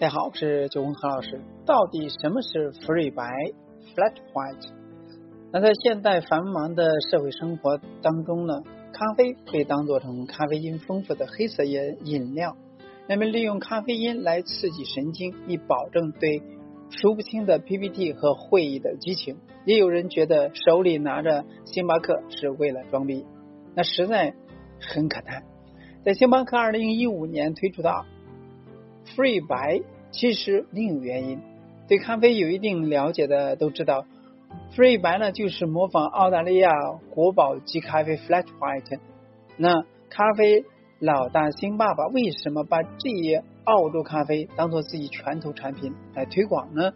大家好，我是九红何老师。到底什么是馥芮白 （flat white）？那在现代繁忙的社会生活当中呢，咖啡被当做成咖啡因丰富的黑色饮饮料。人们利用咖啡因来刺激神经，以保证对数不清的 PPT 和会议的激情。也有人觉得手里拿着星巴克是为了装逼，那实在很可叹。在星巴克二零一五年推出的。Free 白其实另有原因，对咖啡有一定了解的都知道，，free 白呢就是模仿澳大利亚国宝级咖啡 Flat White。那咖啡老大星爸爸为什么把这些澳洲咖啡当做自己拳头产品来推广呢？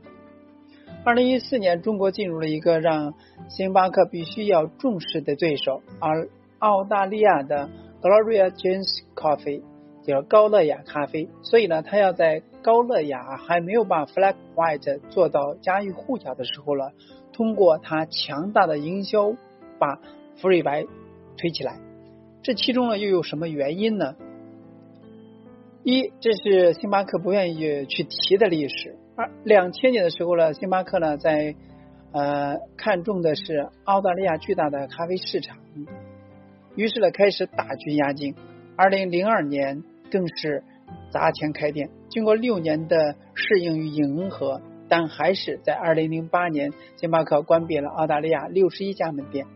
二零一四年，中国进入了一个让星巴克必须要重视的对手，而澳大利亚的 Gloria Jean's Coffee。叫高乐雅咖啡，所以呢，他要在高乐雅还没有把 Flag White 做到家喻户晓的时候呢，通过他强大的营销把福瑞白推起来。这其中呢又有什么原因呢？一，这是星巴克不愿意去提的历史。二，两千年的时候呢，星巴克呢在呃看中的是澳大利亚巨大的咖啡市场，于是呢开始大军压境。二零零二年。更是砸钱开店，经过六年的适应与迎合，但还是在二零零八年，星巴克关闭了澳大利亚六十一家门店。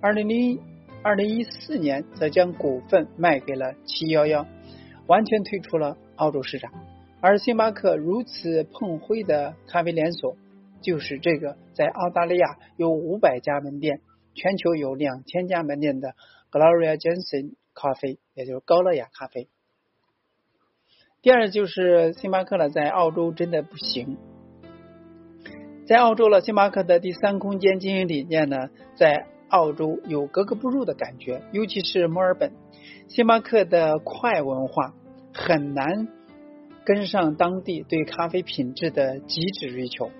二零零二零一四年，则将股份卖给了七幺幺，完全退出了澳洲市场。而星巴克如此碰灰的咖啡连锁，就是这个在澳大利亚有五百家门店、全球有两千家门店的 Gloria Jensen 咖啡，也就是高乐雅咖啡。第二就是星巴克了，在澳洲真的不行。在澳洲了，星巴克的第三空间经营理念呢，在澳洲有格格不入的感觉，尤其是墨尔本，星巴克的快文化很难跟上当地对咖啡品质的极致追求。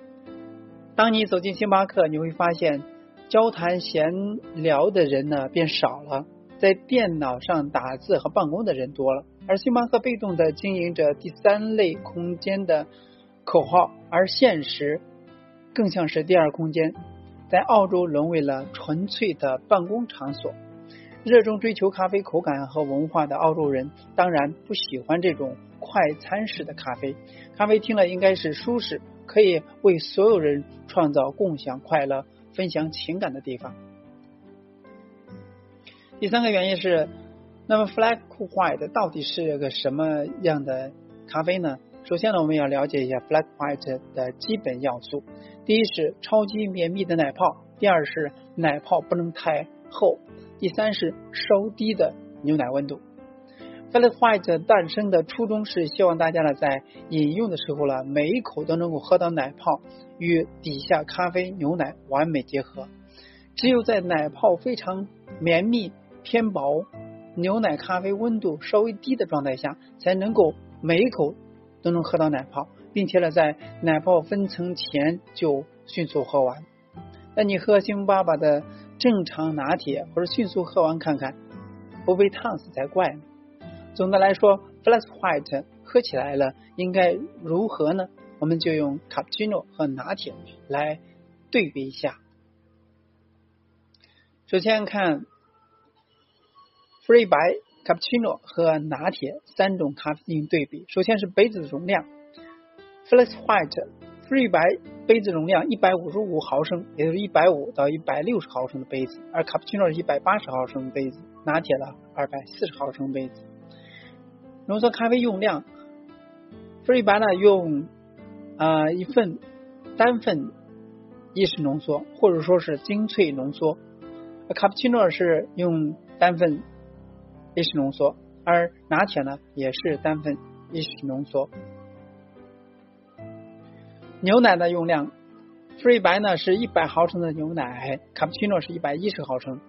当你走进星巴克，你会发现交谈闲聊的人呢变少了，在电脑上打字和办公的人多了。而星巴克被动的经营着第三类空间的口号，而现实更像是第二空间，在澳洲沦为了纯粹的办公场所。热衷追求咖啡口感和文化的澳洲人，当然不喜欢这种快餐式的咖啡。咖啡厅呢，应该是舒适，可以为所有人创造共享快乐、分享情感的地方。第三个原因是。那么，Flat White 到底是个什么样的咖啡呢？首先呢，我们要了解一下 Flat White 的基本要素。第一是超级绵密的奶泡，第二是奶泡不能太厚，第三是稍低的牛奶温度。Flat White 诞生的初衷是希望大家呢在饮用的时候呢，每一口都能够喝到奶泡与底下咖啡牛奶完美结合。只有在奶泡非常绵密、偏薄。牛奶咖啡温度稍微低的状态下，才能够每一口都能喝到奶泡，并且呢，在奶泡分层前就迅速喝完。那你喝星巴克的正常拿铁或者迅速喝完看看，不被烫死才怪呢。总的来说，Flat White 喝起来了应该如何呢？我们就用卡布奇诺和拿铁来对比一下。首先看。馥芮白、卡布奇诺和拿铁三种咖啡进行对比。首先是杯子的容量，Flat white free 白杯子容量一百五十五毫升，也就是一百五到一百六十毫升的杯子；而卡布奇诺是一百八十毫升的杯子，拿铁了二百四十毫升杯子。浓缩咖啡用量，，free 白呢用啊一份单份意式浓缩，或者说是精粹浓缩；卡布奇诺是用单份。意式浓缩，而拿铁呢也是单份意式浓缩。牛奶的用量，馥芮白呢是一百毫升的牛奶，卡布奇诺是一百一十毫升，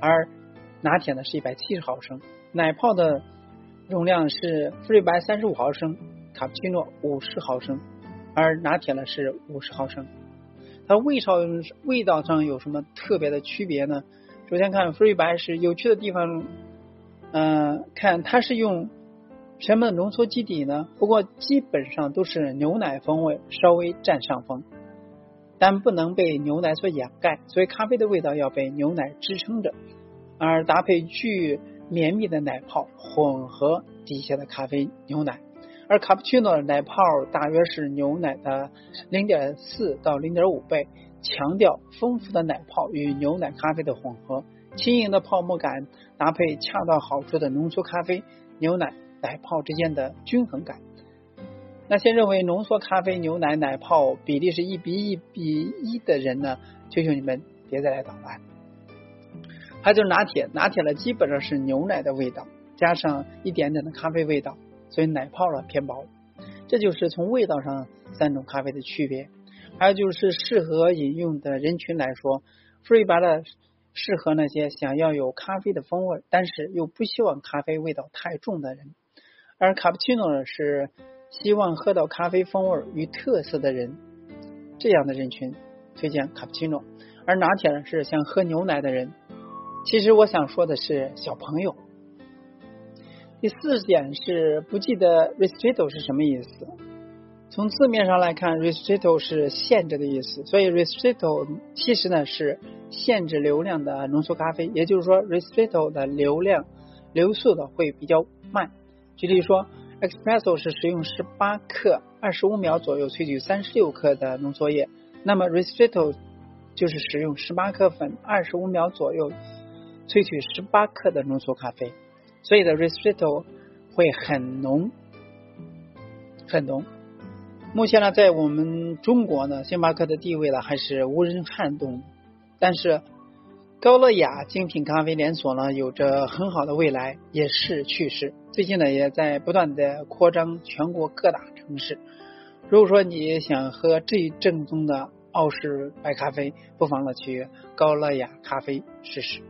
而拿铁呢是一百七十毫升。奶泡的容量是馥芮白三十五毫升，卡布奇诺五十毫升，而拿铁呢是五十毫升。它味上味道上有什么特别的区别呢？首先看馥芮白是有趣的地方。嗯，看它是用什么浓缩基底呢？不过基本上都是牛奶风味稍微占上风，但不能被牛奶所掩盖，所以咖啡的味道要被牛奶支撑着，而搭配具绵密的奶泡混合底下的咖啡牛奶，而卡布奇诺的奶泡大约是牛奶的零点四到零点五倍，强调丰富的奶泡与牛奶咖啡的混合，轻盈的泡沫感搭配恰到好处的浓缩咖啡牛奶。奶泡之间的均衡感。那些认为浓缩咖啡、牛奶、奶泡比例是一比一比一的人呢？求求你们别再来捣乱。还有就是拿铁，拿铁呢基本上是牛奶的味道，加上一点点的咖啡味道，所以奶泡呢偏薄。这就是从味道上三种咖啡的区别。还有就是适合饮用的人群来说，馥芮白的适合那些想要有咖啡的风味，但是又不希望咖啡味道太重的人。而卡布奇诺呢，是希望喝到咖啡风味与特色的人，这样的人群推荐卡布奇诺。而拿铁呢，是想喝牛奶的人。其实我想说的是小朋友。第四点是不记得 restrito 是什么意思。从字面上来看，restrito 是限制的意思，所以 restrito 其实呢是限制流量的浓缩咖啡。也就是说，restrito 的流量流速的会比较慢。举例说，Espresso 是使用十八克，二十五秒左右萃取三十六克的浓缩液，那么 Ristretto 就是使用十八克粉，二十五秒左右萃取十八克的浓缩咖啡，所以的 Ristretto 会很浓，很浓。目前呢，在我们中国呢，星巴克的地位呢还是无人撼动，但是。高乐雅精品咖啡连锁呢，有着很好的未来，也是趋势。最近呢，也在不断的扩张全国各大城市。如果说你想喝最正宗的澳式白咖啡，不妨呢去高乐雅咖啡试试。